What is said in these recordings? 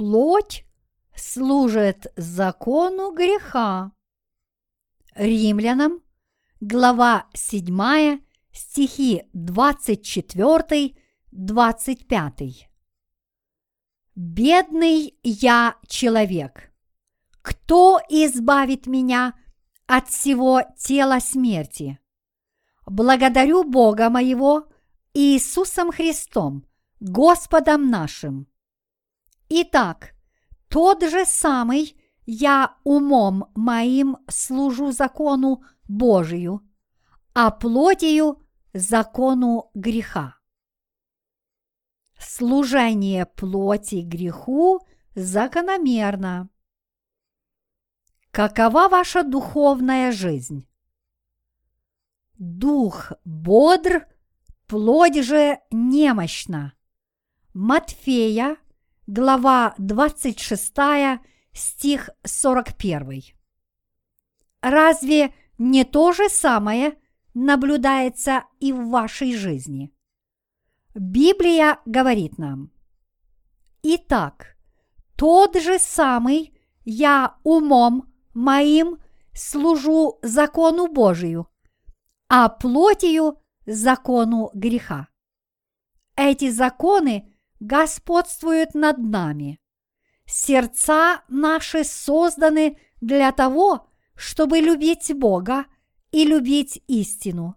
плоть служит закону греха. Римлянам, глава 7, стихи 24-25. Бедный я человек, кто избавит меня от всего тела смерти? Благодарю Бога моего Иисусом Христом, Господом нашим. Итак, тот же самый я умом моим служу закону Божию, а плотью закону греха. Служение плоти греху закономерно. Какова ваша духовная жизнь? Дух бодр, плоть же немощна. Матфея, глава 26, стих 41. Разве не то же самое наблюдается и в вашей жизни? Библия говорит нам, «Итак, тот же самый я умом моим служу закону Божию, а плотью закону греха». Эти законы господствуют над нами. Сердца наши созданы для того, чтобы любить Бога и любить истину.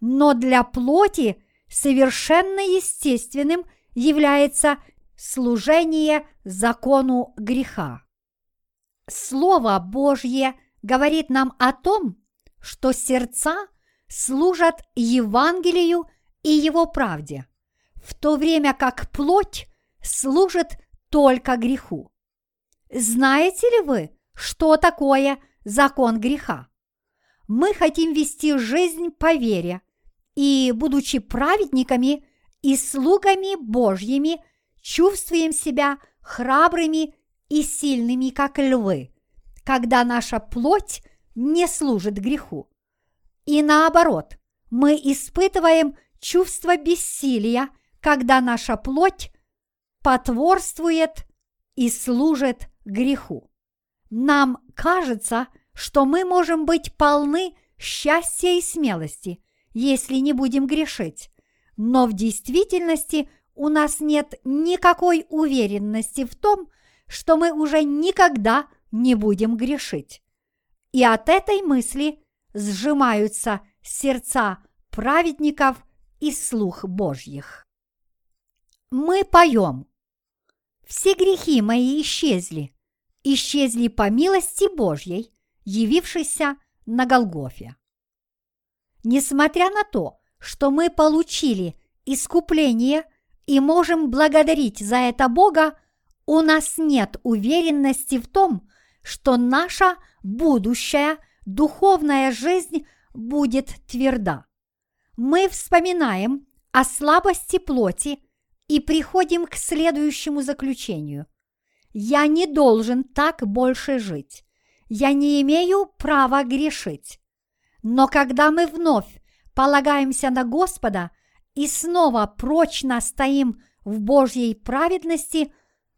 Но для плоти совершенно естественным является служение закону греха. Слово Божье говорит нам о том, что сердца служат Евангелию и его правде, в то время как плоть служит только греху. Знаете ли вы, что такое закон греха? Мы хотим вести жизнь по вере – и, будучи праведниками и слугами Божьими, чувствуем себя храбрыми и сильными, как львы, когда наша плоть не служит греху. И наоборот, мы испытываем чувство бессилия, когда наша плоть потворствует и служит греху. Нам кажется, что мы можем быть полны счастья и смелости – если не будем грешить. Но в действительности у нас нет никакой уверенности в том, что мы уже никогда не будем грешить. И от этой мысли сжимаются сердца праведников и слух Божьих. Мы поем. Все грехи мои исчезли, исчезли по милости Божьей, явившейся на Голгофе. Несмотря на то, что мы получили искупление и можем благодарить за это Бога, у нас нет уверенности в том, что наша будущая духовная жизнь будет тверда. Мы вспоминаем о слабости плоти и приходим к следующему заключению. Я не должен так больше жить. Я не имею права грешить. Но когда мы вновь полагаемся на Господа и снова прочно стоим в Божьей праведности,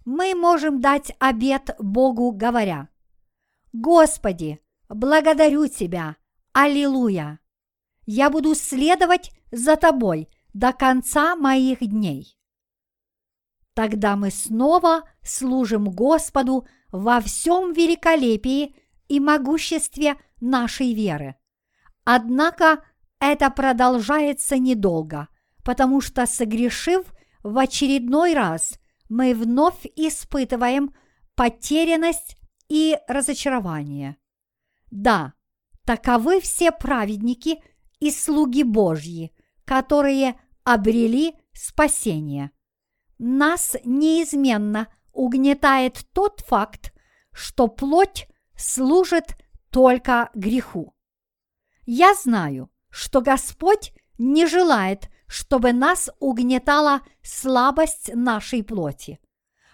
мы можем дать обет Богу, говоря, «Господи, благодарю Тебя, Аллилуйя! Я буду следовать за Тобой до конца моих дней». Тогда мы снова служим Господу во всем великолепии и могуществе нашей веры – Однако это продолжается недолго, потому что, согрешив в очередной раз, мы вновь испытываем потерянность и разочарование. Да, таковы все праведники и слуги Божьи, которые обрели спасение. Нас неизменно угнетает тот факт, что плоть служит только греху. Я знаю, что Господь не желает, чтобы нас угнетала слабость нашей плоти.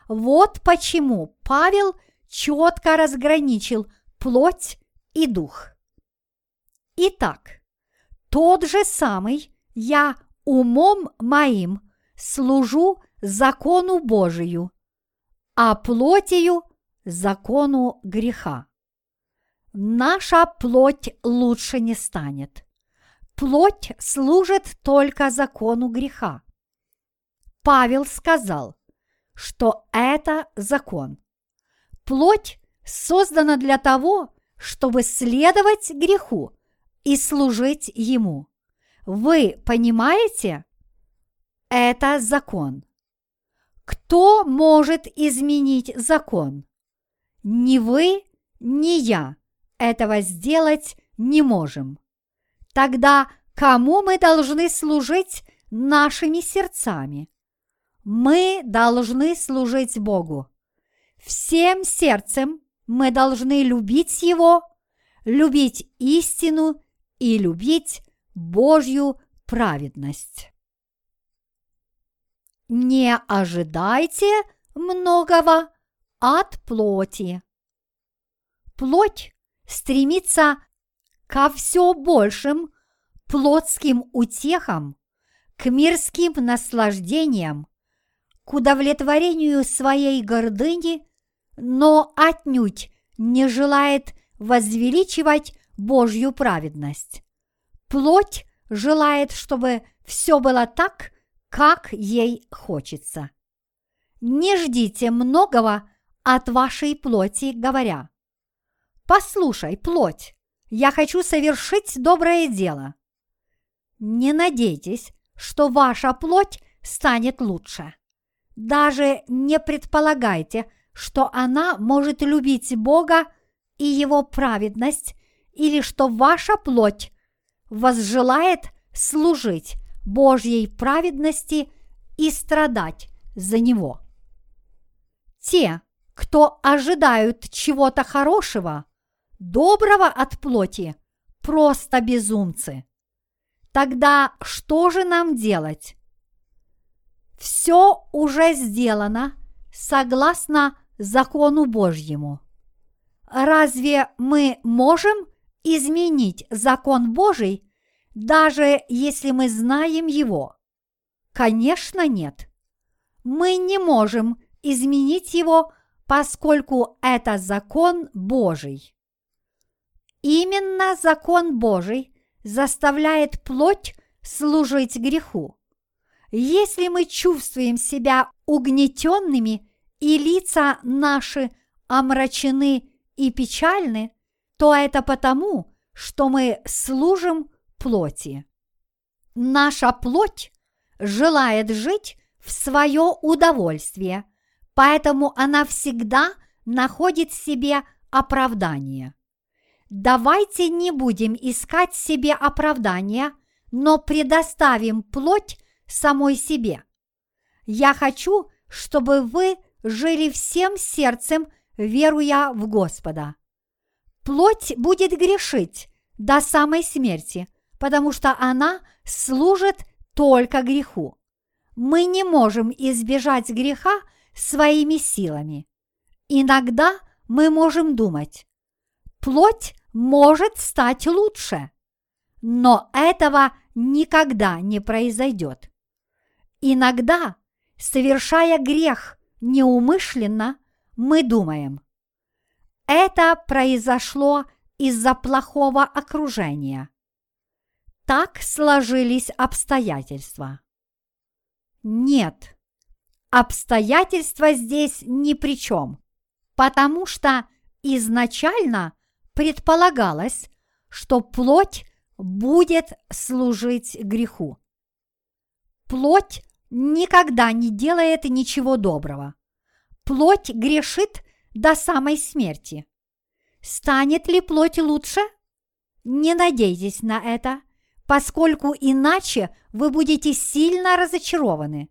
Вот почему Павел четко разграничил плоть и дух. Итак, тот же самый я умом моим служу закону Божию, а плотью – закону греха. Наша плоть лучше не станет. Плоть служит только закону греха. Павел сказал, что это закон. Плоть создана для того, чтобы следовать греху и служить ему. Вы понимаете? Это закон. Кто может изменить закон? Ни вы, ни я этого сделать не можем. Тогда кому мы должны служить нашими сердцами? Мы должны служить Богу. Всем сердцем мы должны любить Его, любить истину и любить Божью праведность. Не ожидайте многого от плоти. Плоть стремится ко все большим плотским утехам, к мирским наслаждениям, к удовлетворению своей гордыни, но отнюдь не желает возвеличивать Божью праведность. Плоть желает, чтобы все было так, как ей хочется. Не ждите многого от вашей плоти, говоря, «Послушай, плоть, я хочу совершить доброе дело». Не надейтесь, что ваша плоть станет лучше. Даже не предполагайте, что она может любить Бога и Его праведность, или что ваша плоть возжелает служить Божьей праведности и страдать за Него. Те, кто ожидают чего-то хорошего, доброго от плоти, просто безумцы. Тогда что же нам делать? Все уже сделано согласно закону Божьему. Разве мы можем изменить закон Божий, даже если мы знаем его? Конечно, нет. Мы не можем изменить его, поскольку это закон Божий. Именно закон Божий заставляет плоть служить греху. Если мы чувствуем себя угнетенными и лица наши омрачены и печальны, то это потому, что мы служим плоти. Наша плоть желает жить в свое удовольствие, поэтому она всегда находит себе оправдание. Давайте не будем искать себе оправдания, но предоставим плоть самой себе. Я хочу, чтобы вы жили всем сердцем, веруя в Господа. Плоть будет грешить до самой смерти, потому что она служит только греху. Мы не можем избежать греха своими силами. Иногда мы можем думать, плоть может стать лучше, но этого никогда не произойдет. Иногда, совершая грех неумышленно, мы думаем, это произошло из-за плохого окружения. Так сложились обстоятельства. Нет, обстоятельства здесь ни при чем, потому что изначально предполагалось, что плоть будет служить греху. Плоть никогда не делает ничего доброго. Плоть грешит до самой смерти. Станет ли плоть лучше? Не надейтесь на это, поскольку иначе вы будете сильно разочарованы.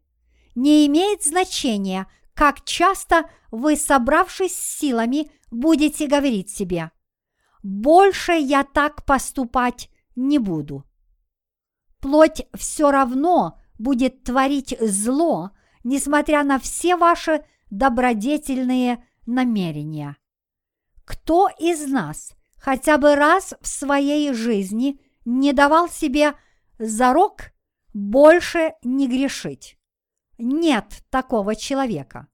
Не имеет значения, как часто вы, собравшись с силами, будете говорить себе «Больше я так поступать не буду». Плоть все равно будет творить зло, несмотря на все ваши добродетельные намерения. Кто из нас хотя бы раз в своей жизни не давал себе зарок больше не грешить? Нет такого человека.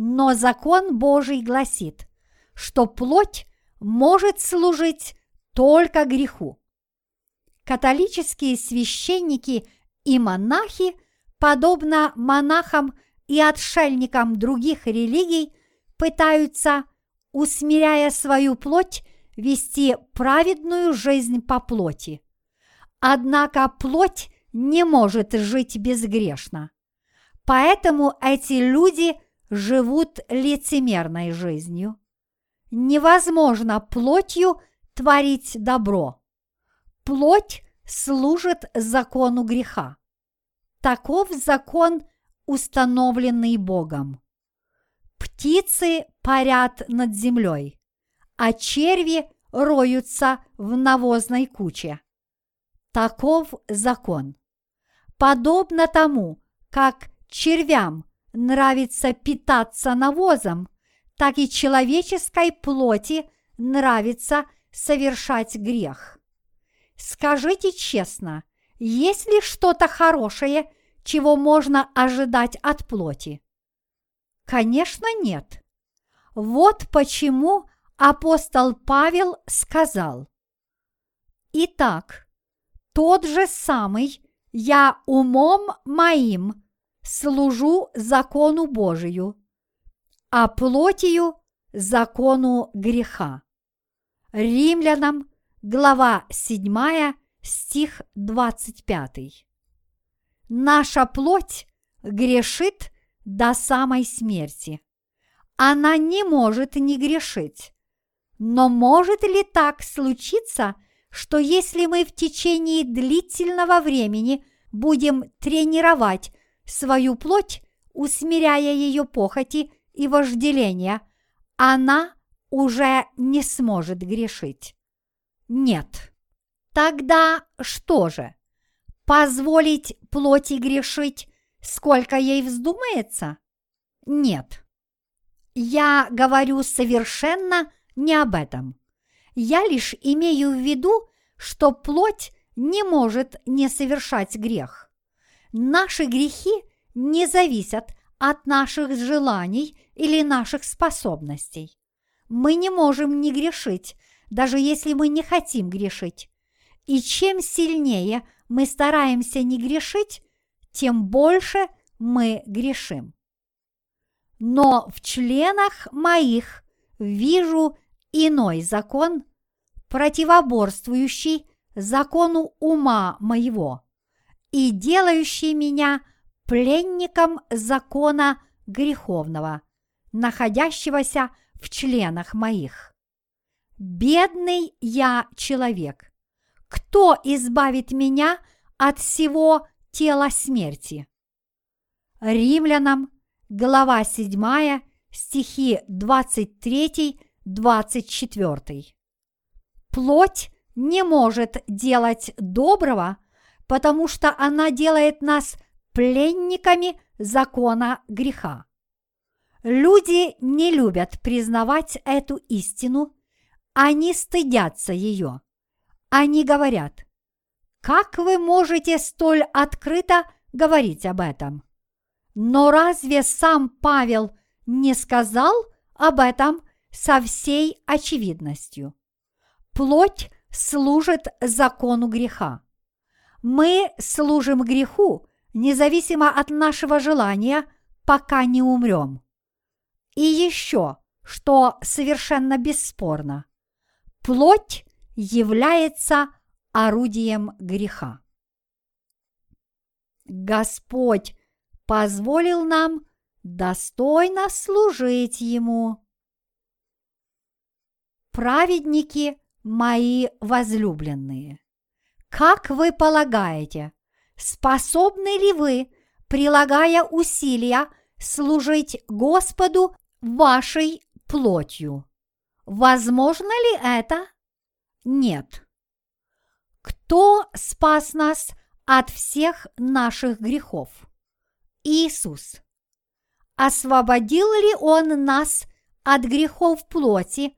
но закон Божий гласит, что плоть может служить только греху. Католические священники и монахи, подобно монахам и отшельникам других религий, пытаются, усмиряя свою плоть, вести праведную жизнь по плоти. Однако плоть не может жить безгрешно. Поэтому эти люди живут лицемерной жизнью. Невозможно плотью творить добро. Плоть служит закону греха. Таков закон, установленный Богом. Птицы парят над землей, а черви роются в навозной куче. Таков закон. Подобно тому, как червям нравится питаться навозом, так и человеческой плоти нравится совершать грех. Скажите честно, есть ли что-то хорошее, чего можно ожидать от плоти? Конечно, нет. Вот почему апостол Павел сказал, «Итак, тот же самый я умом моим служу закону Божию, а плотью – закону греха». Римлянам, глава 7, стих 25. Наша плоть грешит до самой смерти. Она не может не грешить. Но может ли так случиться, что если мы в течение длительного времени будем тренировать свою плоть, усмиряя ее похоти и вожделения, она уже не сможет грешить. Нет. Тогда что же? Позволить плоти грешить, сколько ей вздумается? Нет. Я говорю совершенно не об этом. Я лишь имею в виду, что плоть не может не совершать грех. Наши грехи не зависят от наших желаний или наших способностей. Мы не можем не грешить, даже если мы не хотим грешить. И чем сильнее мы стараемся не грешить, тем больше мы грешим. Но в членах моих вижу иной закон, противоборствующий закону ума моего и делающий меня пленником закона греховного, находящегося в членах моих. Бедный я человек. Кто избавит меня от всего тела смерти? Римлянам, глава 7, стихи 23-24. Плоть не может делать доброго, потому что она делает нас пленниками закона греха. Люди не любят признавать эту истину, они стыдятся ее. Они говорят, как вы можете столь открыто говорить об этом? Но разве сам Павел не сказал об этом со всей очевидностью? Плоть служит закону греха. Мы служим греху, независимо от нашего желания, пока не умрем. И еще, что совершенно бесспорно, плоть является орудием греха. Господь позволил нам достойно служить Ему. Праведники мои возлюбленные, как вы полагаете, способны ли вы, прилагая усилия, служить Господу вашей плотью. Возможно ли это? Нет. Кто спас нас от всех наших грехов? Иисус. Освободил ли Он нас от грехов плоти,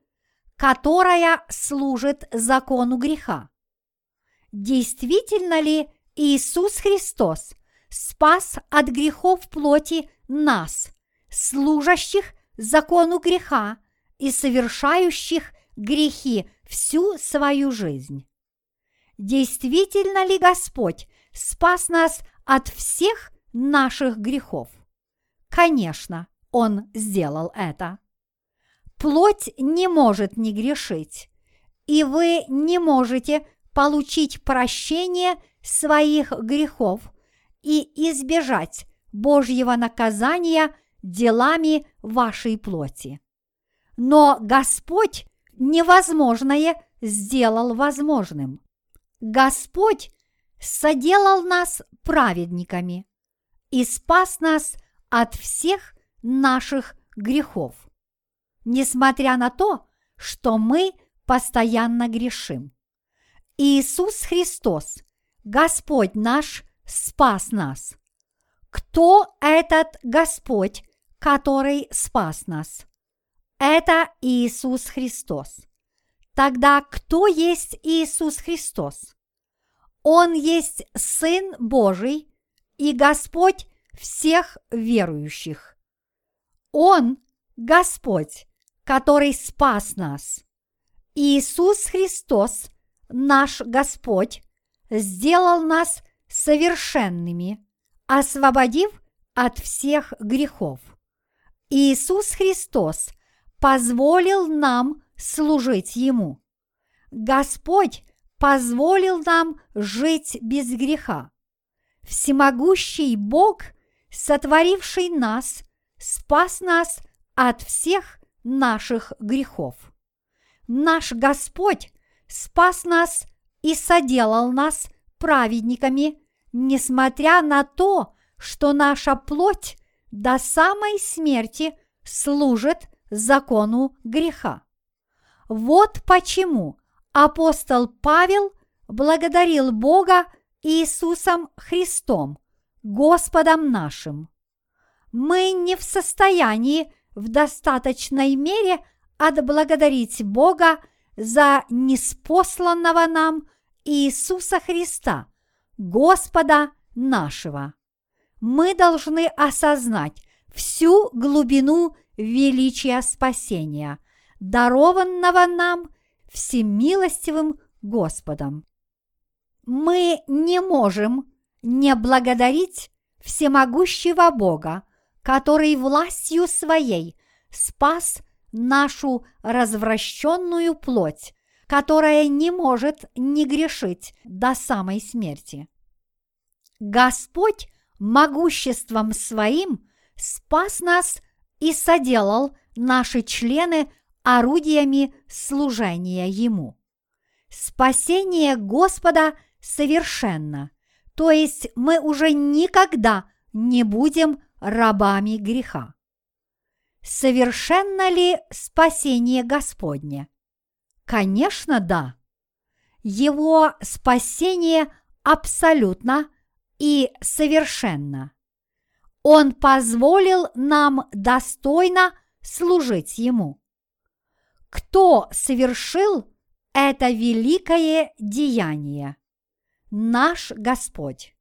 которая служит закону греха? Действительно ли Иисус Христос спас от грехов плоти нас, служащих закону греха и совершающих грехи всю свою жизнь. Действительно ли Господь спас нас от всех наших грехов? Конечно, Он сделал это. Плоть не может не грешить, и вы не можете получить прощение своих грехов и избежать Божьего наказания делами вашей плоти. Но Господь невозможное сделал возможным. Господь соделал нас праведниками и спас нас от всех наших грехов, несмотря на то, что мы постоянно грешим. Иисус Христос, Господь наш, спас нас. Кто этот Господь, который спас нас? Это Иисус Христос. Тогда кто есть Иисус Христос? Он есть Сын Божий и Господь всех верующих. Он – Господь, который спас нас. Иисус Христос, наш Господь, сделал нас совершенными, освободив от всех грехов. Иисус Христос позволил нам служить Ему. Господь позволил нам жить без греха. Всемогущий Бог, сотворивший нас, спас нас от всех наших грехов. Наш Господь спас нас и соделал нас праведниками, несмотря на то, что наша плоть до самой смерти служит закону греха. Вот почему апостол Павел благодарил Бога Иисусом Христом, Господом нашим. Мы не в состоянии в достаточной мере отблагодарить Бога за неспосланного нам Иисуса Христа, Господа нашего. Мы должны осознать всю глубину величия спасения, дарованного нам всемилостивым Господом. Мы не можем не благодарить всемогущего Бога, который властью своей спас нашу развращенную плоть, которая не может не грешить до самой смерти. Господь могуществом своим спас нас и соделал наши члены орудиями служения Ему. Спасение Господа совершенно, то есть мы уже никогда не будем рабами греха. Совершенно ли спасение Господне? Конечно, да. Его спасение абсолютно и совершенно. Он позволил нам достойно служить Ему. Кто совершил это великое деяние? Наш Господь.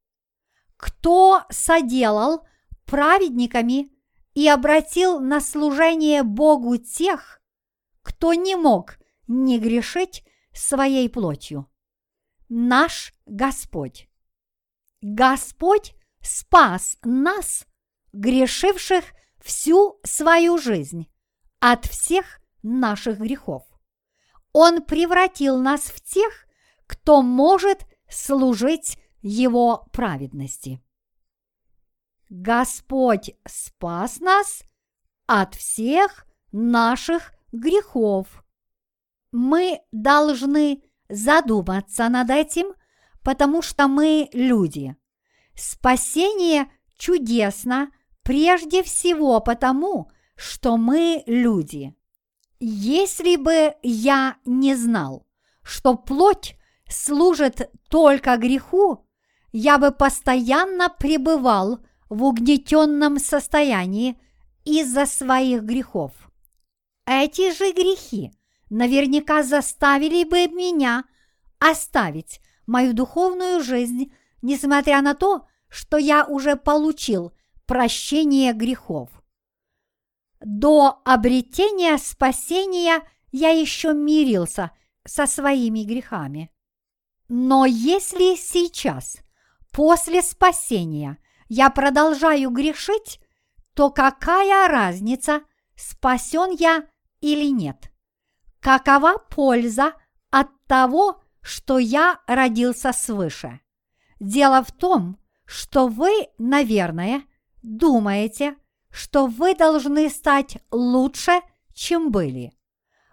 Кто соделал праведниками и обратил на служение Богу тех, кто не мог не грешить своей плотью? Наш Господь. Господь спас нас грешивших всю свою жизнь от всех наших грехов. Он превратил нас в тех, кто может служить Его праведности. Господь спас нас от всех наших грехов. Мы должны задуматься над этим, потому что мы люди. Спасение чудесно прежде всего потому, что мы люди. Если бы я не знал, что плоть служит только греху, я бы постоянно пребывал в угнетенном состоянии из-за своих грехов. Эти же грехи наверняка заставили бы меня оставить мою духовную жизнь, несмотря на то, что я уже получил прощение грехов. до обретения спасения я еще мирился со своими грехами. Но если сейчас, после спасения, я продолжаю грешить, то какая разница, спасен я или нет? Какова польза от того, что я родился свыше? Дело в том, что вы, наверное, думаете, что вы должны стать лучше, чем были.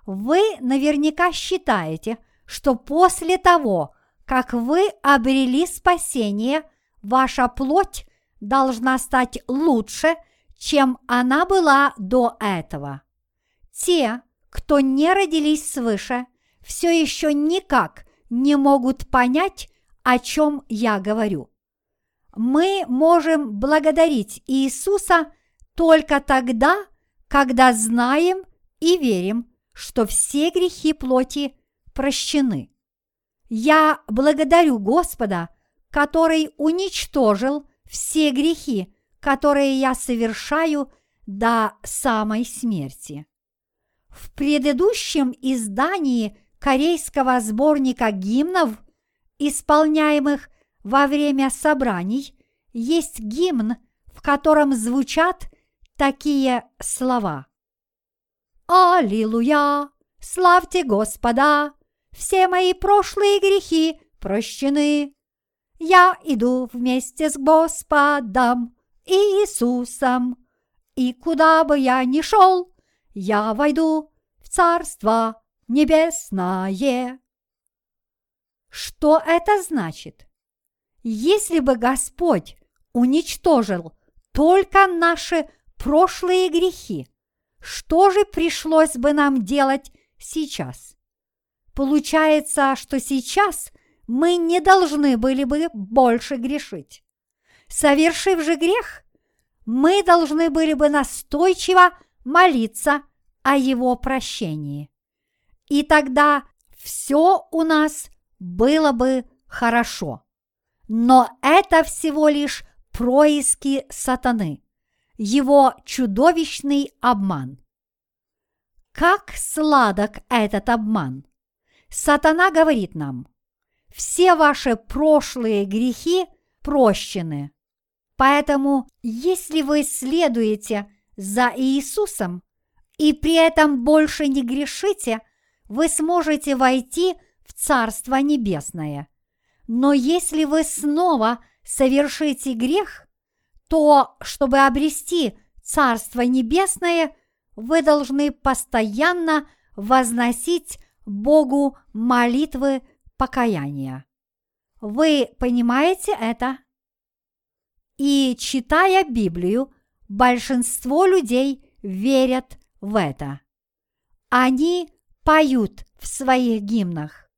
Вы наверняка считаете, что после того, как вы обрели спасение, ваша плоть должна стать лучше, чем она была до этого. Те, кто не родились свыше, все еще никак не могут понять, о чем я говорю. Мы можем благодарить Иисуса только тогда, когда знаем и верим, что все грехи плоти прощены. Я благодарю Господа, который уничтожил все грехи, которые я совершаю до самой смерти. В предыдущем издании корейского сборника гимнов, исполняемых во время собраний, есть гимн, в котором звучат такие слова. Аллилуйя! Славьте Господа! Все мои прошлые грехи прощены. Я иду вместе с Господом Иисусом, и куда бы я ни шел, я войду в Царство Небесное. Что это значит? Если бы Господь уничтожил только наши прошлые грехи, что же пришлось бы нам делать сейчас? Получается, что сейчас мы не должны были бы больше грешить. Совершив же грех, мы должны были бы настойчиво молиться о его прощении. И тогда все у нас было бы хорошо. Но это всего лишь происки сатаны, его чудовищный обман. Как сладок этот обман! Сатана говорит нам, все ваши прошлые грехи прощены. Поэтому, если вы следуете за Иисусом и при этом больше не грешите, вы сможете войти в Царство Небесное. Но если вы снова совершите грех, то, чтобы обрести Царство Небесное, вы должны постоянно возносить Богу молитвы покаяния. Вы понимаете это? И читая Библию, большинство людей верят в это. Они поют в своих гимнах.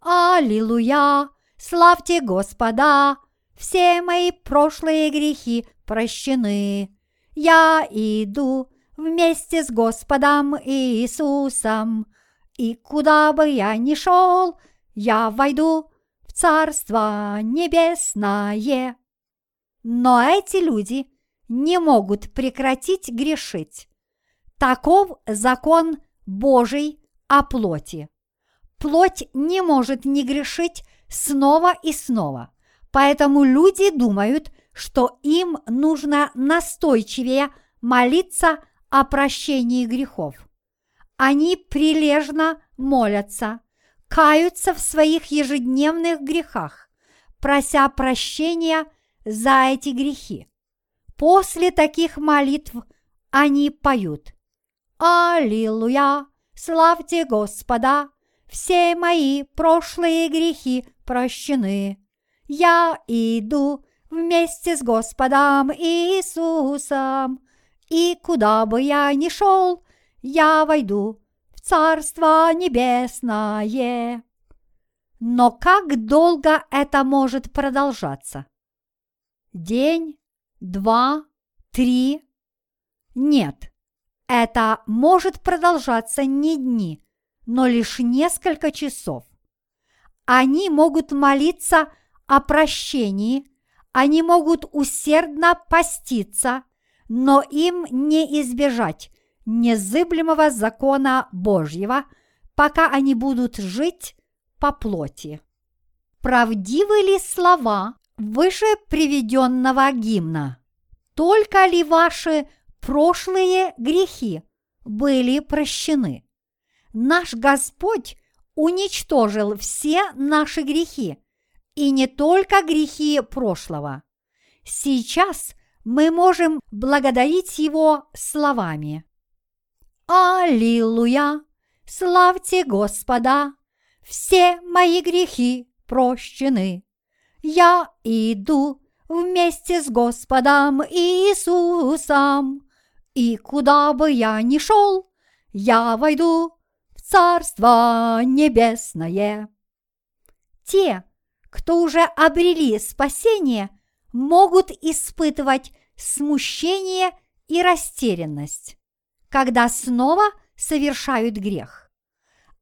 Аллилуйя! Славьте Господа! Все мои прошлые грехи прощены. Я иду вместе с Господом Иисусом и куда бы я ни шел, я войду в Царство Небесное. Но эти люди не могут прекратить грешить. Таков закон Божий о плоти. Плоть не может не грешить снова и снова, поэтому люди думают, что им нужно настойчивее молиться о прощении грехов они прилежно молятся, каются в своих ежедневных грехах, прося прощения за эти грехи. После таких молитв они поют «Аллилуйя! Славьте Господа! Все мои прошлые грехи прощены. Я иду вместе с Господом Иисусом, и куда бы я ни шел, я войду Царство Небесное. Но как долго это может продолжаться? День, два, три? Нет, это может продолжаться не дни, но лишь несколько часов. Они могут молиться о прощении, они могут усердно поститься, но им не избежать незыблемого закона Божьего, пока они будут жить по плоти. Правдивы ли слова выше приведенного гимна? Только ли ваши прошлые грехи были прощены? Наш Господь уничтожил все наши грехи, и не только грехи прошлого. Сейчас мы можем благодарить Его словами. Аллилуйя! Славьте Господа! Все мои грехи прощены. Я иду вместе с Господом Иисусом, и куда бы я ни шел, я войду в Царство Небесное. Те, кто уже обрели спасение, могут испытывать смущение и растерянность, когда снова совершают грех.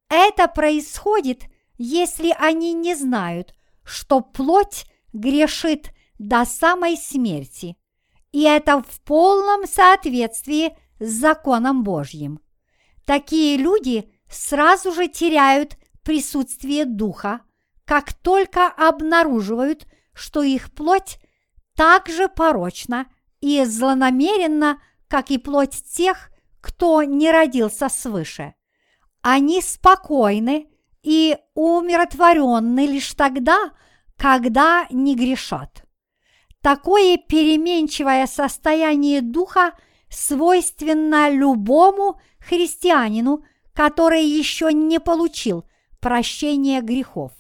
Это происходит, если они не знают, что плоть грешит до самой смерти, и это в полном соответствии с законом Божьим. Такие люди сразу же теряют присутствие Духа, как только обнаруживают, что их плоть так же порочна и злонамеренна, как и плоть тех, кто не родился свыше. Они спокойны и умиротворенны лишь тогда, когда не грешат. Такое переменчивое состояние духа свойственно любому христианину, который еще не получил прощения грехов.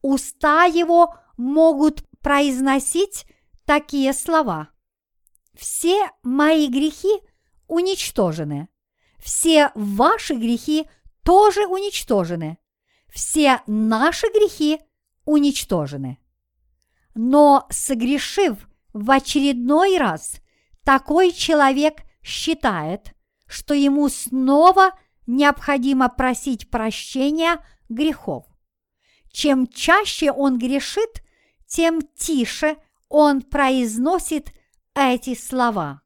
Уста его могут произносить такие слова. Все мои грехи уничтожены. Все ваши грехи тоже уничтожены. Все наши грехи уничтожены. Но согрешив в очередной раз, такой человек считает, что ему снова необходимо просить прощения грехов. Чем чаще он грешит, тем тише он произносит эти слова.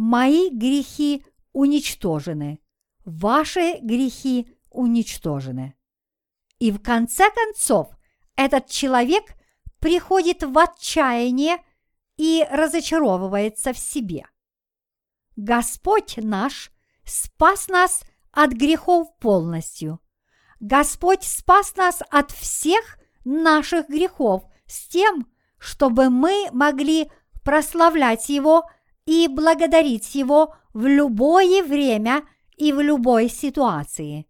Мои грехи уничтожены, ваши грехи уничтожены. И в конце концов этот человек приходит в отчаяние и разочаровывается в себе. Господь наш спас нас от грехов полностью. Господь спас нас от всех наших грехов с тем, чтобы мы могли прославлять Его и благодарить Его в любое время и в любой ситуации.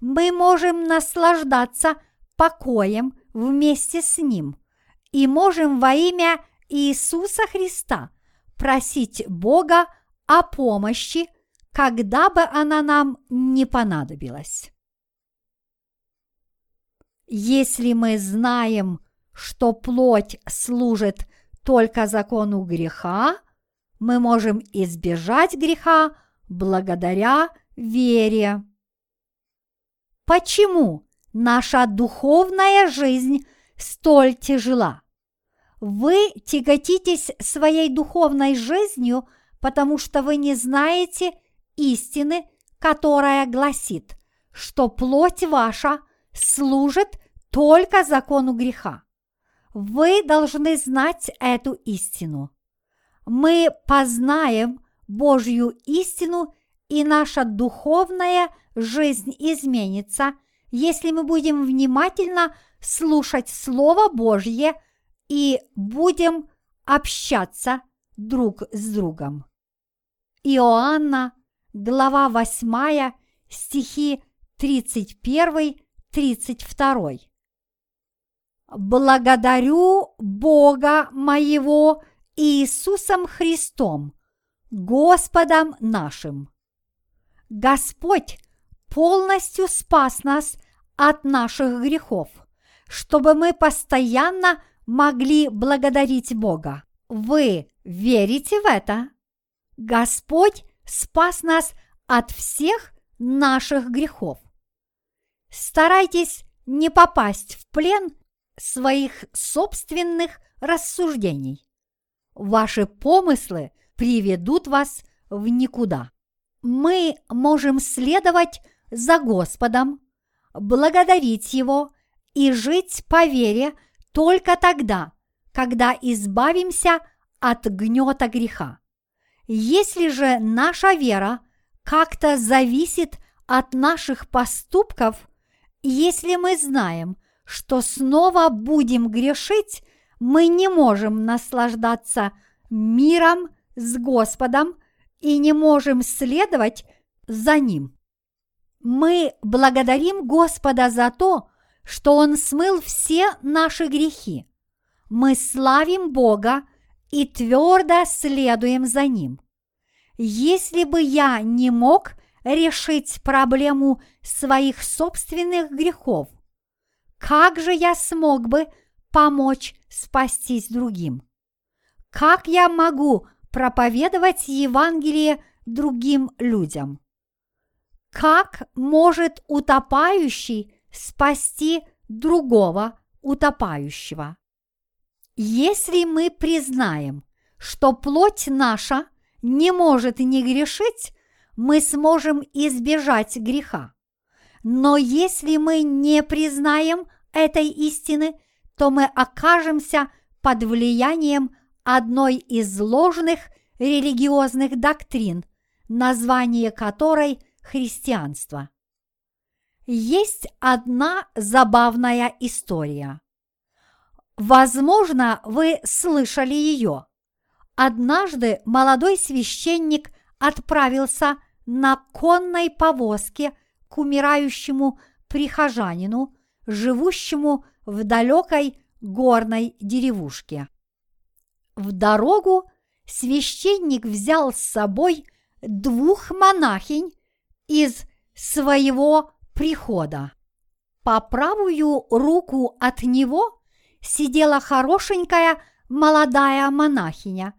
Мы можем наслаждаться покоем вместе с Ним и можем во имя Иисуса Христа просить Бога о помощи, когда бы она нам не понадобилась. Если мы знаем, что плоть служит только закону греха, мы можем избежать греха благодаря вере. Почему наша духовная жизнь столь тяжела? Вы тяготитесь своей духовной жизнью, потому что вы не знаете истины, которая гласит, что плоть ваша служит только закону греха. Вы должны знать эту истину. Мы познаем Божью истину, и наша духовная жизнь изменится, если мы будем внимательно слушать Слово Божье и будем общаться друг с другом. Иоанна, глава 8, стихи 31-32. Благодарю Бога моего Иисусом Христом, Господом нашим. Господь полностью спас нас от наших грехов, чтобы мы постоянно могли благодарить Бога. Вы верите в это? Господь спас нас от всех наших грехов. Старайтесь не попасть в плен своих собственных рассуждений. Ваши помыслы приведут вас в никуда. Мы можем следовать за Господом, благодарить Его и жить по вере только тогда, когда избавимся от гнета греха. Если же наша вера как-то зависит от наших поступков, если мы знаем, что снова будем грешить, мы не можем наслаждаться миром с Господом и не можем следовать за Ним. Мы благодарим Господа за то, что Он смыл все наши грехи. Мы славим Бога и твердо следуем за Ним. Если бы я не мог решить проблему своих собственных грехов, как же я смог бы помочь спастись другим? Как я могу проповедовать Евангелие другим людям? Как может утопающий спасти другого утопающего? Если мы признаем, что плоть наша не может не грешить, мы сможем избежать греха. Но если мы не признаем этой истины, то мы окажемся под влиянием одной из ложных религиозных доктрин, название которой христианство. Есть одна забавная история. Возможно, вы слышали ее. Однажды молодой священник отправился на конной повозке к умирающему прихожанину, живущему в далекой горной деревушке. В дорогу священник взял с собой двух монахинь из своего прихода. По правую руку от него сидела хорошенькая молодая монахиня,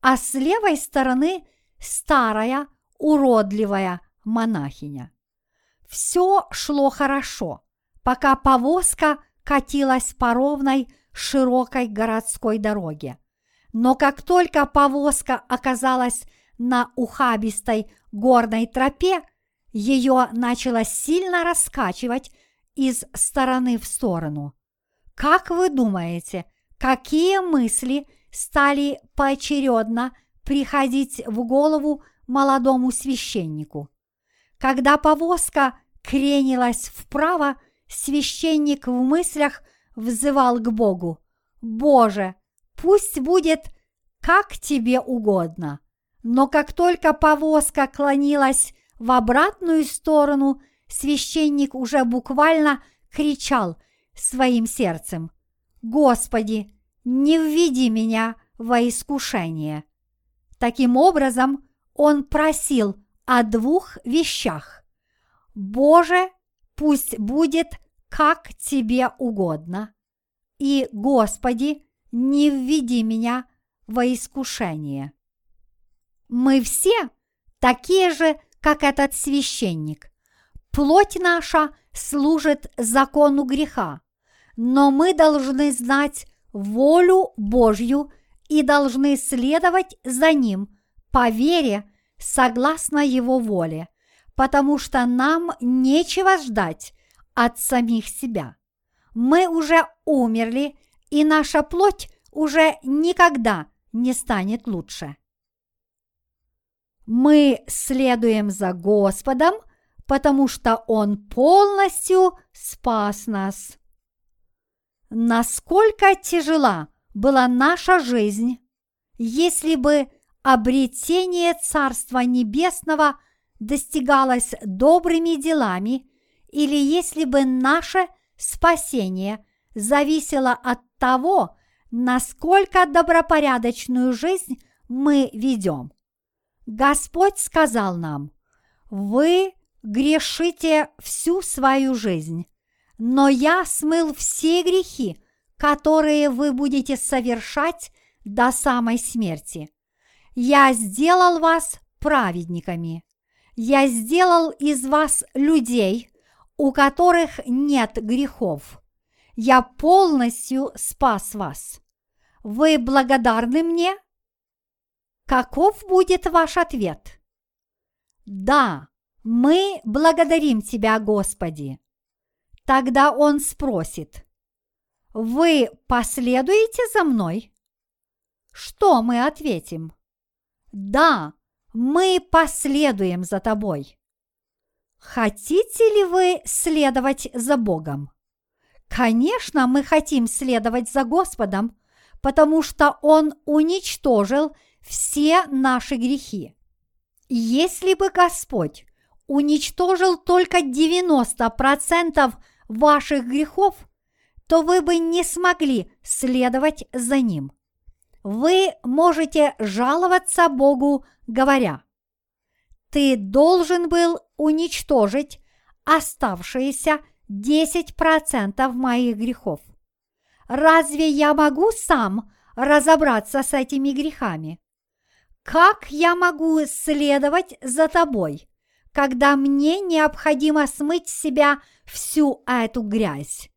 а с левой стороны старая уродливая монахиня. Все шло хорошо, пока повозка катилась по ровной широкой городской дороге. Но как только повозка оказалась на ухабистой горной тропе, ее начало сильно раскачивать из стороны в сторону. Как вы думаете, какие мысли стали поочередно приходить в голову молодому священнику? Когда повозка кренилась вправо, священник в мыслях взывал к Богу. «Боже, пусть будет как тебе угодно». Но как только повозка клонилась в обратную сторону, священник уже буквально кричал своим сердцем «Господи, не введи меня во искушение». Таким образом, он просил о двух вещах. «Боже, пусть будет как тебе угодно, и, Господи, не введи меня во искушение». Мы все такие же, как этот священник. Плоть наша служит закону греха, но мы должны знать волю Божью и должны следовать за Ним по вере согласно Его воле, потому что нам нечего ждать от самих себя. Мы уже умерли, и наша плоть уже никогда не станет лучше. Мы следуем за Господом, потому что Он полностью спас нас. Насколько тяжела была наша жизнь, если бы обретение Царства Небесного достигалось добрыми делами, или если бы наше спасение зависело от того, насколько добропорядочную жизнь мы ведем. Господь сказал нам, вы грешите всю свою жизнь, но я смыл все грехи, которые вы будете совершать до самой смерти. Я сделал вас праведниками. Я сделал из вас людей, у которых нет грехов. Я полностью спас вас. Вы благодарны мне? каков будет ваш ответ? Да, мы благодарим Тебя, Господи. Тогда он спросит, вы последуете за мной? Что мы ответим? Да, мы последуем за тобой. Хотите ли вы следовать за Богом? Конечно, мы хотим следовать за Господом, потому что Он уничтожил все наши грехи. Если бы Господь уничтожил только 90% ваших грехов, то вы бы не смогли следовать за Ним. Вы можете жаловаться Богу, говоря, «Ты должен был уничтожить оставшиеся 10% моих грехов. Разве я могу сам разобраться с этими грехами? Как я могу следовать за тобой, когда мне необходимо смыть с себя всю эту грязь?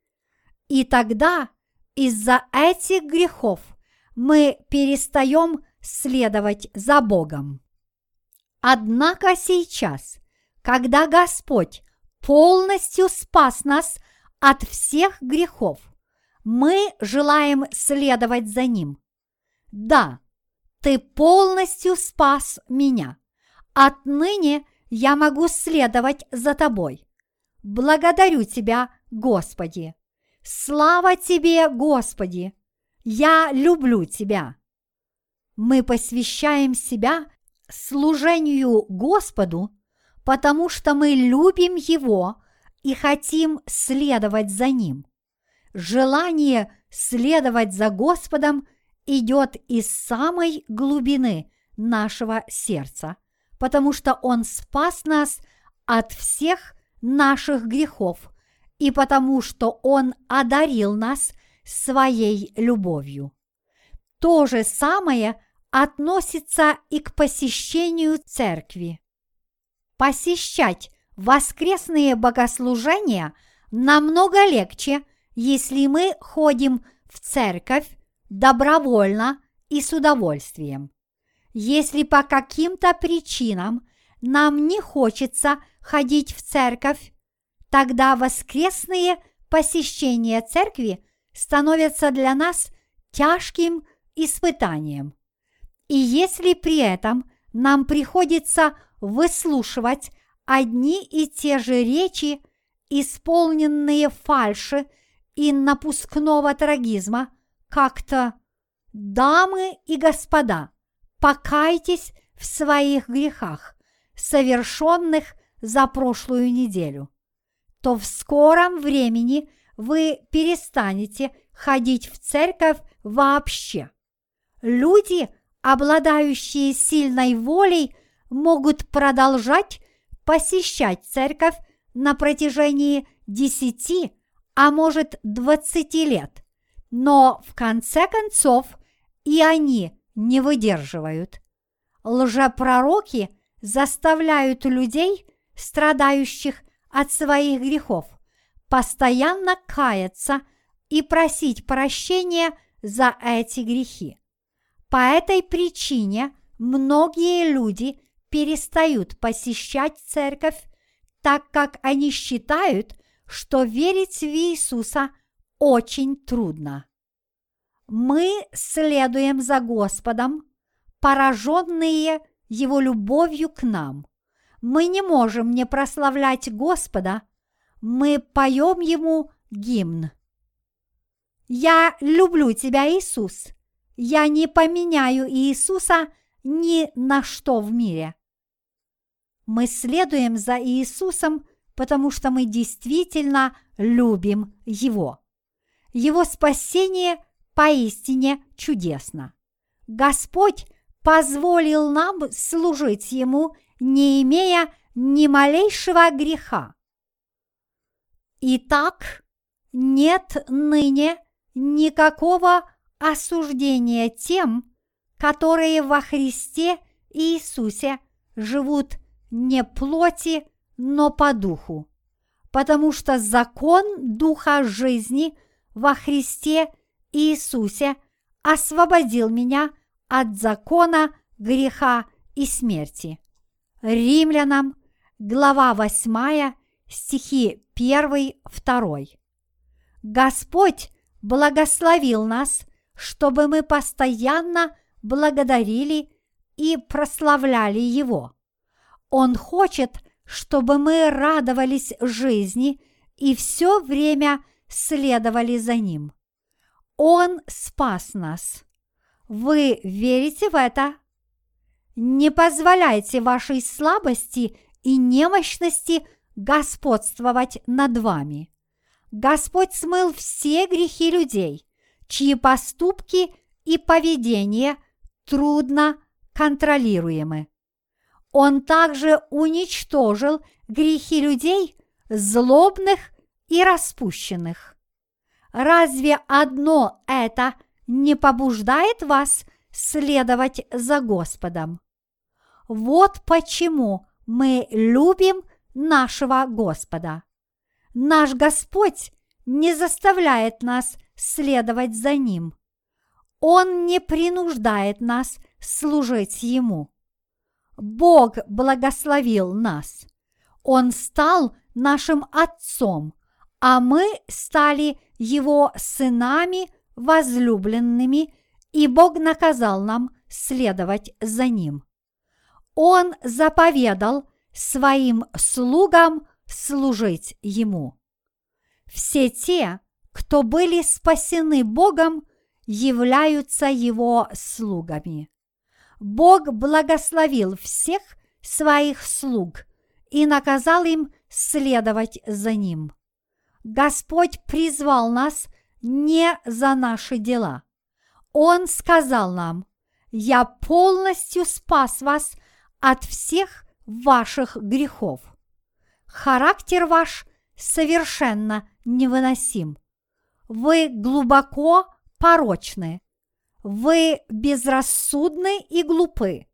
И тогда из-за этих грехов мы перестаем следовать за Богом. Однако сейчас, когда Господь полностью спас нас от всех грехов, мы желаем следовать за Ним. Да, Ты полностью спас меня. Отныне я могу следовать за Тобой. Благодарю Тебя, Господи. Слава Тебе, Господи! Я люблю Тебя! Мы посвящаем себя служению Господу, потому что мы любим Его и хотим следовать за Ним. Желание следовать за Господом идет из самой глубины нашего сердца, потому что Он спас нас от всех наших грехов – и потому что Он одарил нас своей любовью. То же самое относится и к посещению церкви. Посещать воскресные богослужения намного легче, если мы ходим в церковь добровольно и с удовольствием. Если по каким-то причинам нам не хочется ходить в церковь, тогда воскресные посещения церкви становятся для нас тяжким испытанием. И если при этом нам приходится выслушивать одни и те же речи, исполненные фальши и напускного трагизма, как-то «Дамы и господа, покайтесь в своих грехах, совершенных за прошлую неделю» то в скором времени вы перестанете ходить в церковь вообще. Люди, обладающие сильной волей, могут продолжать посещать церковь на протяжении десяти, а может двадцати лет, но в конце концов и они не выдерживают. Лжепророки заставляют людей, страдающих от своих грехов, постоянно каяться и просить прощения за эти грехи. По этой причине многие люди перестают посещать церковь, так как они считают, что верить в Иисуса очень трудно. Мы следуем за Господом, пораженные Его любовью к нам мы не можем не прославлять Господа, мы поем Ему гимн. Я люблю тебя, Иисус. Я не поменяю Иисуса ни на что в мире. Мы следуем за Иисусом, потому что мы действительно любим Его. Его спасение поистине чудесно. Господь позволил нам служить Ему не имея ни малейшего греха. Итак, нет ныне никакого осуждения тем, которые во Христе Иисусе живут не плоти, но по духу, потому что закон Духа жизни во Христе Иисусе освободил меня от закона греха и смерти. Римлянам, глава 8, стихи 1-2. Господь благословил нас, чтобы мы постоянно благодарили и прославляли Его. Он хочет, чтобы мы радовались жизни и все время следовали за Ним. Он спас нас. Вы верите в это? Не позволяйте вашей слабости и немощности господствовать над вами. Господь смыл все грехи людей, чьи поступки и поведение трудно контролируемы. Он также уничтожил грехи людей, злобных и распущенных. Разве одно это не побуждает вас следовать за Господом? Вот почему мы любим нашего Господа. Наш Господь не заставляет нас следовать за Ним. Он не принуждает нас служить Ему. Бог благословил нас. Он стал нашим Отцом, а мы стали Его сынами возлюбленными, и Бог наказал нам следовать за Ним. Он заповедал своим слугам служить Ему. Все те, кто были спасены Богом, являются Его слугами. Бог благословил всех своих слуг и наказал им следовать за Ним. Господь призвал нас не за наши дела. Он сказал нам, «Я полностью спас вас от всех ваших грехов. Характер ваш совершенно невыносим. Вы глубоко порочны. Вы безрассудны и глупы.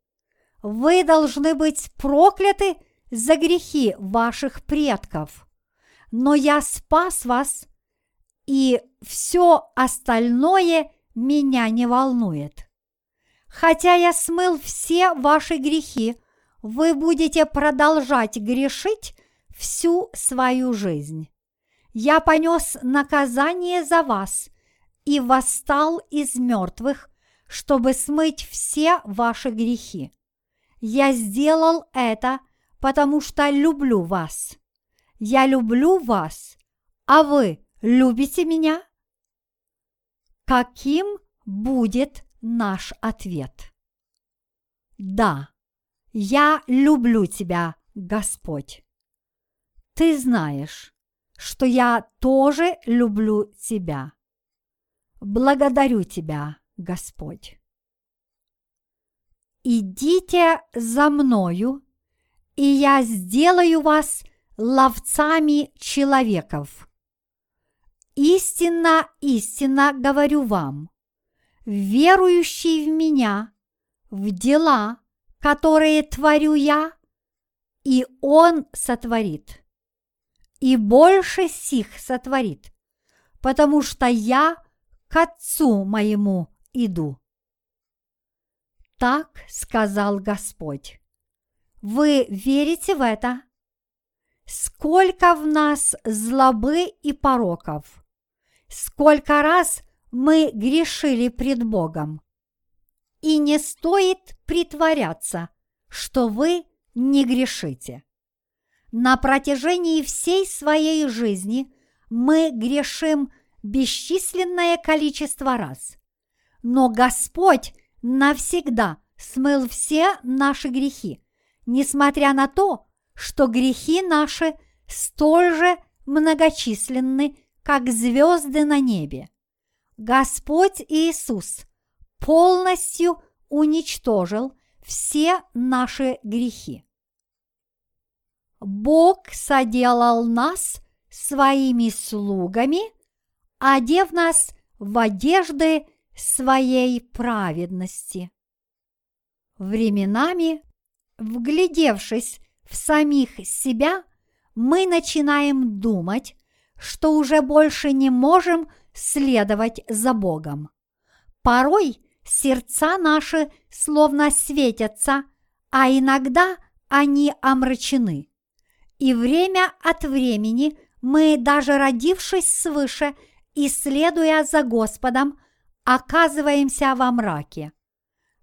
Вы должны быть прокляты за грехи ваших предков. Но я спас вас, и все остальное меня не волнует. Хотя я смыл все ваши грехи, вы будете продолжать грешить всю свою жизнь. Я понес наказание за вас и восстал из мертвых, чтобы смыть все ваши грехи. Я сделал это, потому что люблю вас. Я люблю вас, а вы любите меня? Каким будет наш ответ? Да, я люблю тебя, Господь. Ты знаешь, что я тоже люблю тебя. Благодарю тебя, Господь. Идите за мною, и я сделаю вас ловцами человеков. Истинно, истинно говорю вам, верующий в меня, в дела, которые творю я, и он сотворит и больше сих сотворит, потому что я к Отцу моему иду. Так сказал Господь. Вы верите в это? Сколько в нас злобы и пороков? Сколько раз мы грешили пред Богом? И не стоит притворяться, что вы не грешите. На протяжении всей своей жизни мы грешим бесчисленное количество раз. Но Господь навсегда смыл все наши грехи, несмотря на то, что грехи наши столь же многочисленны, как звезды на небе. Господь Иисус полностью уничтожил все наши грехи. Бог соделал нас своими слугами, одев нас в одежды своей праведности. Временами, вглядевшись в самих себя, мы начинаем думать, что уже больше не можем следовать за Богом. Порой сердца наши словно светятся, а иногда они омрачены. И время от времени мы, даже родившись свыше и следуя за Господом, оказываемся во мраке.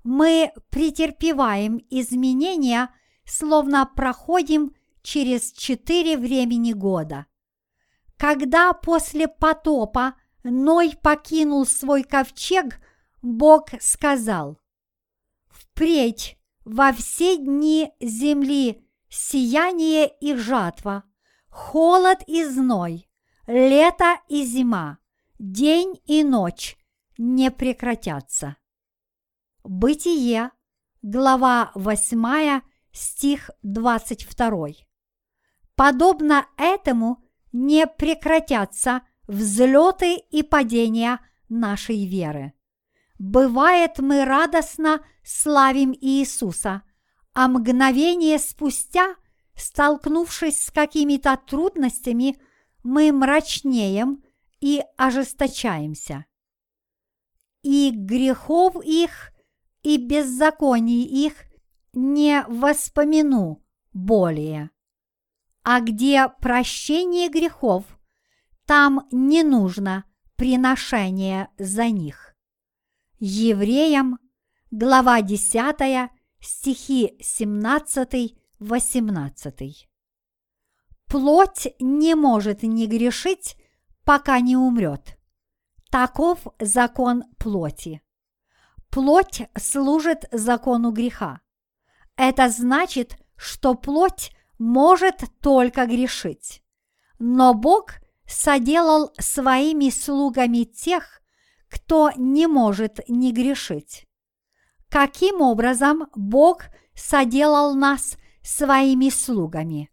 Мы претерпеваем изменения, словно проходим через четыре времени года. Когда после потопа Ной покинул свой ковчег, Бог сказал, «Впредь во все дни земли сияние и жатва, холод и зной, лето и зима, день и ночь не прекратятся». Бытие, глава 8, стих 22. Подобно этому не прекратятся взлеты и падения нашей веры. Бывает, мы радостно славим Иисуса, а мгновение спустя, столкнувшись с какими-то трудностями, мы мрачнеем и ожесточаемся. И грехов их, и беззаконий их не воспомяну более. А где прощение грехов, там не нужно приношение за них. Евреям, глава 10, стихи 17-18. Плоть не может не грешить, пока не умрет. Таков закон плоти. Плоть служит закону греха. Это значит, что плоть может только грешить. Но Бог соделал своими слугами тех, кто не может не грешить. Каким образом Бог соделал нас своими слугами?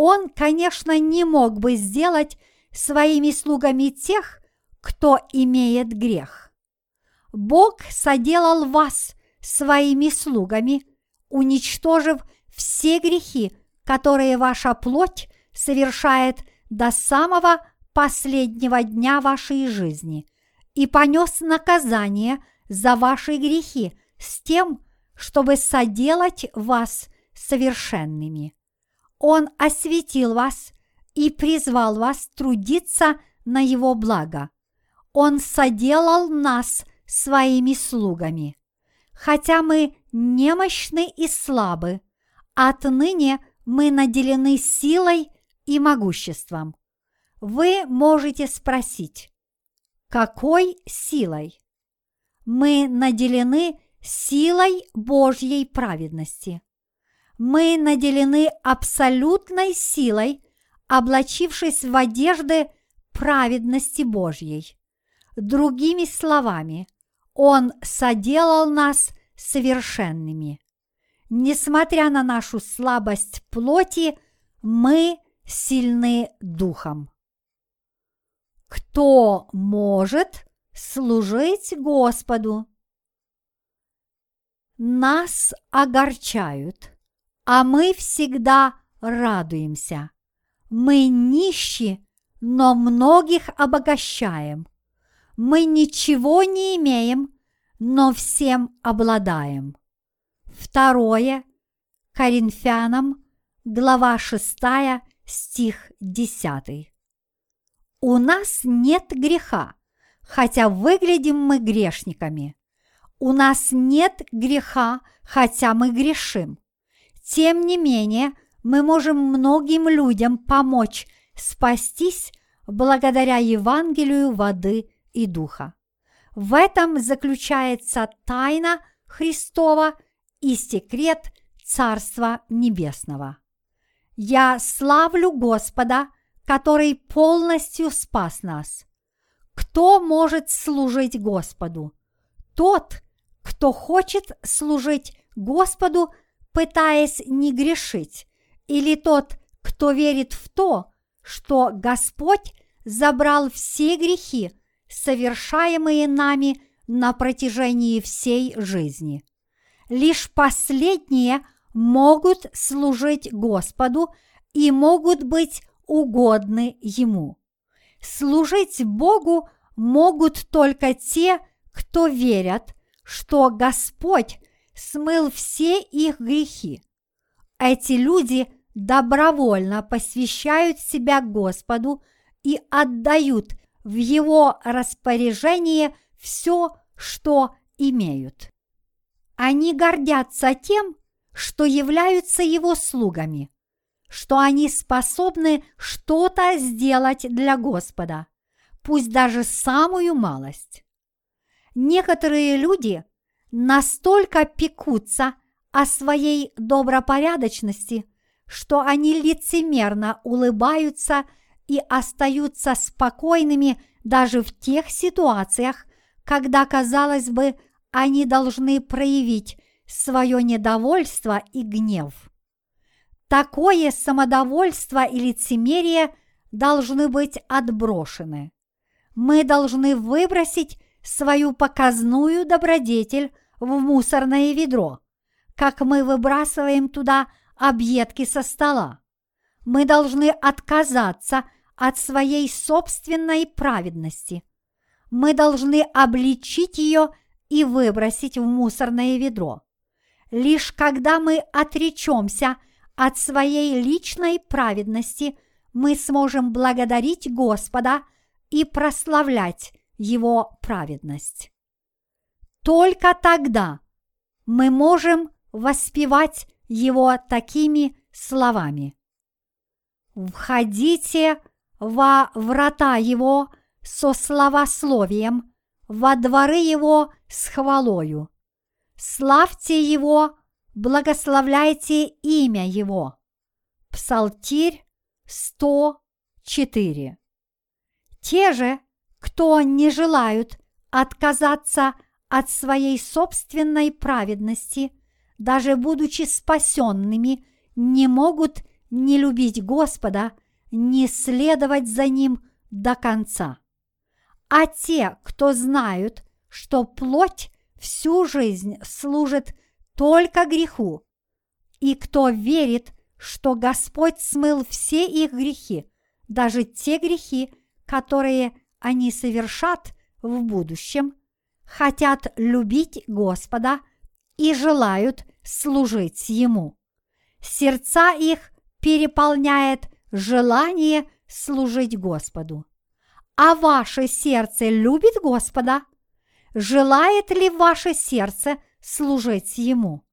Он, конечно, не мог бы сделать своими слугами тех, кто имеет грех. Бог соделал вас своими слугами, уничтожив все грехи, которые ваша плоть совершает до самого последнего дня вашей жизни, и понес наказание за ваши грехи с тем, чтобы соделать вас совершенными. Он осветил вас и призвал вас трудиться на его благо. Он соделал нас своими слугами. Хотя мы немощны и слабы, отныне мы наделены силой и могуществом. Вы можете спросить, какой силой? Мы наделены силой Божьей праведности. Мы наделены абсолютной силой, облачившись в одежды праведности Божьей. Другими словами, Он соделал нас совершенными. Несмотря на нашу слабость плоти, мы сильны духом. Кто может служить Господу? Нас огорчают, а мы всегда радуемся. Мы нищи, но многих обогащаем. Мы ничего не имеем, но всем обладаем. Второе Коринфянам, глава 6, стих 10. У нас нет греха, хотя выглядим мы грешниками. У нас нет греха, хотя мы грешим. Тем не менее, мы можем многим людям помочь спастись благодаря Евангелию воды и духа. В этом заключается тайна Христова и секрет Царства Небесного. Я славлю Господа, который полностью спас нас. Кто может служить Господу? Тот, кто хочет служить Господу, пытаясь не грешить, или тот, кто верит в то, что Господь забрал все грехи, совершаемые нами на протяжении всей жизни. Лишь последние могут служить Господу и могут быть угодны Ему. Служить Богу могут только те, кто верят, что Господь смыл все их грехи. Эти люди добровольно посвящают себя Господу и отдают в Его распоряжение все, что имеют. Они гордятся тем, что являются Его слугами, что они способны что-то сделать для Господа, пусть даже самую малость. Некоторые люди настолько пекутся о своей добропорядочности, что они лицемерно улыбаются и остаются спокойными даже в тех ситуациях, когда, казалось бы, они должны проявить свое недовольство и гнев. Такое самодовольство и лицемерие должны быть отброшены. Мы должны выбросить свою показную добродетель в мусорное ведро, как мы выбрасываем туда объедки со стола. Мы должны отказаться от своей собственной праведности. Мы должны обличить ее и выбросить в мусорное ведро. Лишь когда мы отречемся от своей личной праведности, мы сможем благодарить Господа и прославлять Его праведность. Только тогда мы можем воспевать Его такими словами. «Входите во врата Его со словословием, во дворы Его с хвалою. Славьте Его, благословляйте имя Его. Псалтирь 104. Те же, кто не желают отказаться от своей собственной праведности, даже будучи спасенными, не могут не любить Господа, не следовать за Ним до конца. А те, кто знают, что плоть всю жизнь служит только греху, и кто верит, что Господь смыл все их грехи, даже те грехи, которые они совершат в будущем, хотят любить Господа и желают служить Ему. Сердца их переполняет желание служить Господу. А ваше сердце любит Господа? Желает ли ваше сердце служить Ему?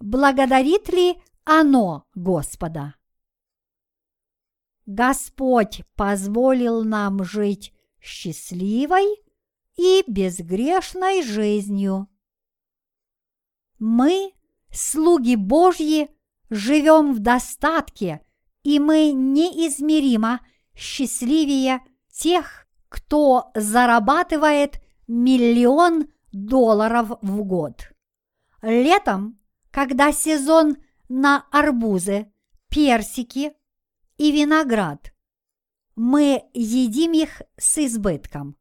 Благодарит ли оно Господа? Господь позволил нам жить счастливой и безгрешной жизнью. Мы, слуги Божьи, живем в достатке, и мы неизмеримо счастливее тех, кто зарабатывает миллион долларов в год. Летом, когда сезон на арбузы, персики и виноград, мы едим их с избытком.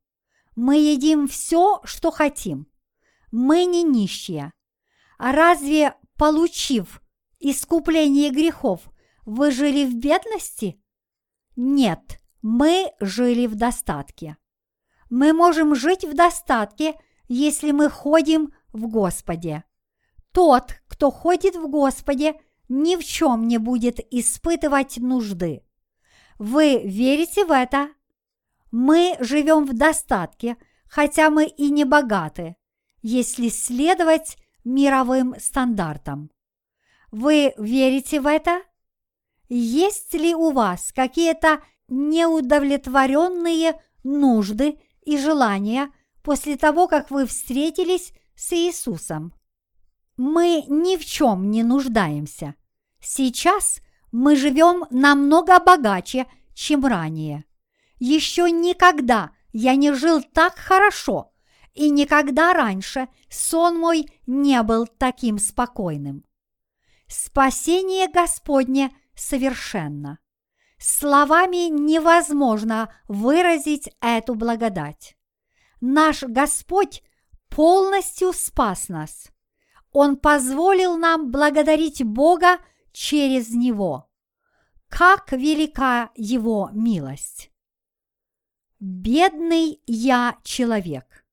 Мы едим все, что хотим. Мы не нищие. А разве, получив искупление грехов, вы жили в бедности? Нет, мы жили в достатке. Мы можем жить в достатке, если мы ходим в Господе. Тот, кто ходит в Господе, ни в чем не будет испытывать нужды. Вы верите в это? Мы живем в достатке, хотя мы и не богаты, если следовать мировым стандартам. Вы верите в это? Есть ли у вас какие-то неудовлетворенные нужды и желания после того, как вы встретились с Иисусом? Мы ни в чем не нуждаемся. Сейчас мы живем намного богаче, чем ранее. Еще никогда я не жил так хорошо, и никогда раньше сон мой не был таким спокойным. Спасение Господне совершенно. Словами невозможно выразить эту благодать. Наш Господь полностью спас нас. Он позволил нам благодарить Бога через Него. Как велика Его милость! Бедный я человек.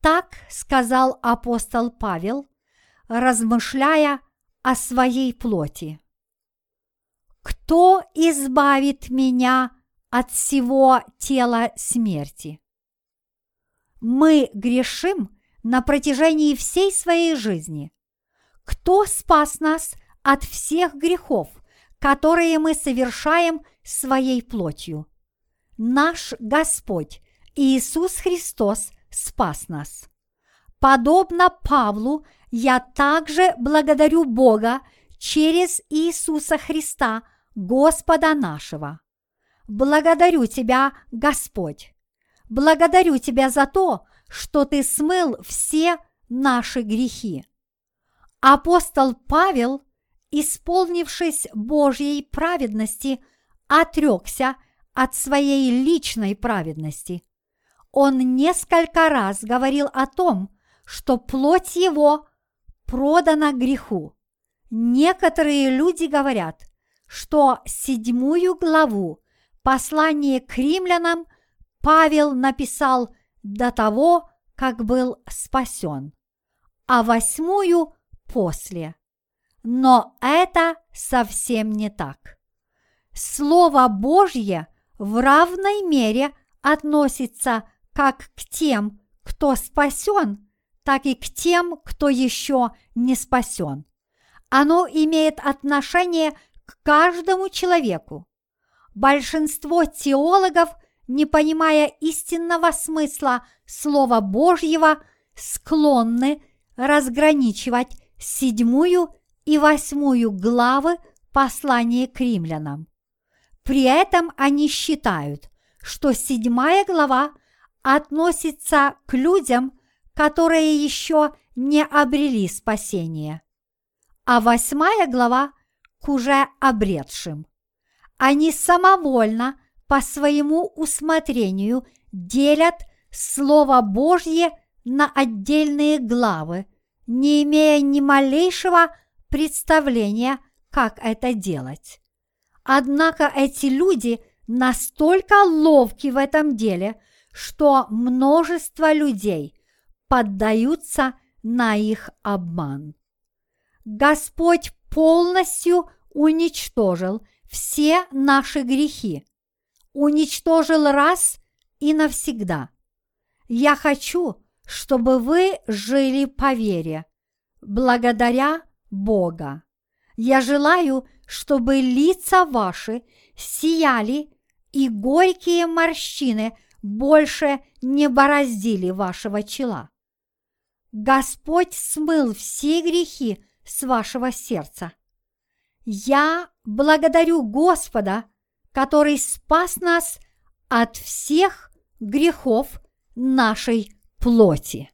Так сказал апостол Павел, размышляя о своей плоти. Кто избавит меня от всего тела смерти? Мы грешим на протяжении всей своей жизни. Кто спас нас от всех грехов, которые мы совершаем своей плотью? Наш Господь Иисус Христос спас нас. Подобно Павлу, я также благодарю Бога через Иисуса Христа, Господа нашего. Благодарю Тебя, Господь. Благодарю Тебя за то, что Ты смыл все наши грехи. Апостол Павел, исполнившись Божьей праведности, отрекся от своей личной праведности. Он несколько раз говорил о том, что плоть его продана греху. Некоторые люди говорят, что седьмую главу послания к римлянам Павел написал до того, как был спасен, а восьмую после. Но это совсем не так. Слово Божье в равной мере относится как к тем, кто спасен, так и к тем, кто еще не спасен. Оно имеет отношение к каждому человеку. Большинство теологов, не понимая истинного смысла Слова Божьего, склонны разграничивать седьмую и восьмую главы послания к римлянам. При этом они считают, что седьмая глава относится к людям, которые еще не обрели спасение, а восьмая глава к уже обретшим. Они самовольно по своему усмотрению делят Слово Божье на отдельные главы, не имея ни малейшего представления, как это делать. Однако эти люди настолько ловки в этом деле, что множество людей поддаются на их обман. Господь полностью уничтожил все наши грехи, уничтожил раз и навсегда. Я хочу, чтобы вы жили по вере, благодаря Бога. Я желаю, чтобы лица ваши сияли и горькие морщины больше не бороздили вашего чела. Господь смыл все грехи с вашего сердца. Я благодарю Господа, который спас нас от всех грехов нашей плоти.